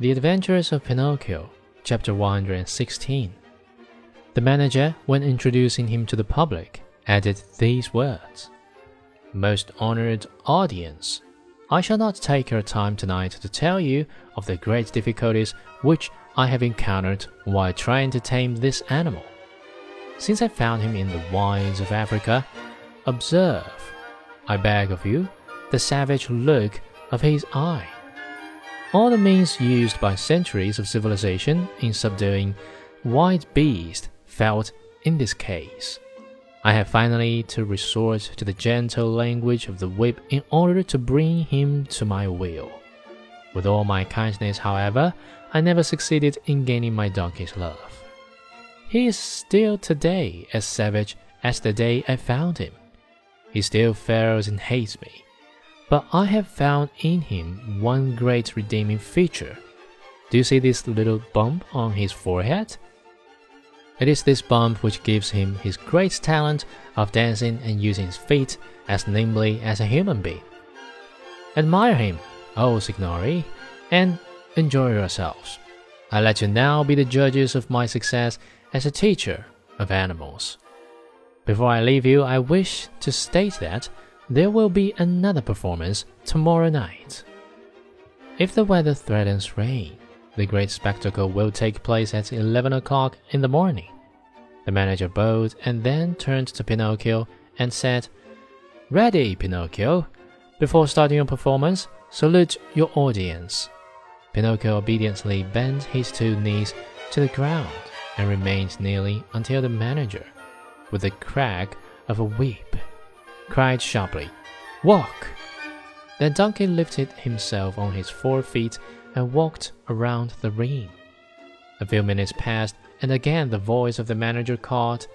The Adventures of Pinocchio, chapter 116. The manager, when introducing him to the public, added these words Most honored audience, I shall not take your time tonight to tell you of the great difficulties which I have encountered while trying to tame this animal. Since I found him in the wilds of Africa, observe, I beg of you, the savage look of his eye. All the means used by centuries of civilization in subduing wild beasts failed in this case. I have finally to resort to the gentle language of the whip in order to bring him to my will. With all my kindness, however, I never succeeded in gaining my donkey's love. He is still today as savage as the day I found him. He still fears and hates me. But I have found in him one great redeeming feature. Do you see this little bump on his forehead? It is this bump which gives him his great talent of dancing and using his feet as nimbly as a human being. Admire him, oh signori, and enjoy yourselves. I let you now be the judges of my success as a teacher of animals. Before I leave you, I wish to state that there will be another performance tomorrow night. If the weather threatens rain, the great spectacle will take place at 11 o'clock in the morning. The manager bowed and then turned to Pinocchio and said, Ready, Pinocchio. Before starting your performance, salute your audience. Pinocchio obediently bent his two knees to the ground and remained kneeling until the manager, with a crack of a whip, cried sharply, Walk! Then Donkey lifted himself on his four feet and walked around the ring. A few minutes passed, and again the voice of the manager called,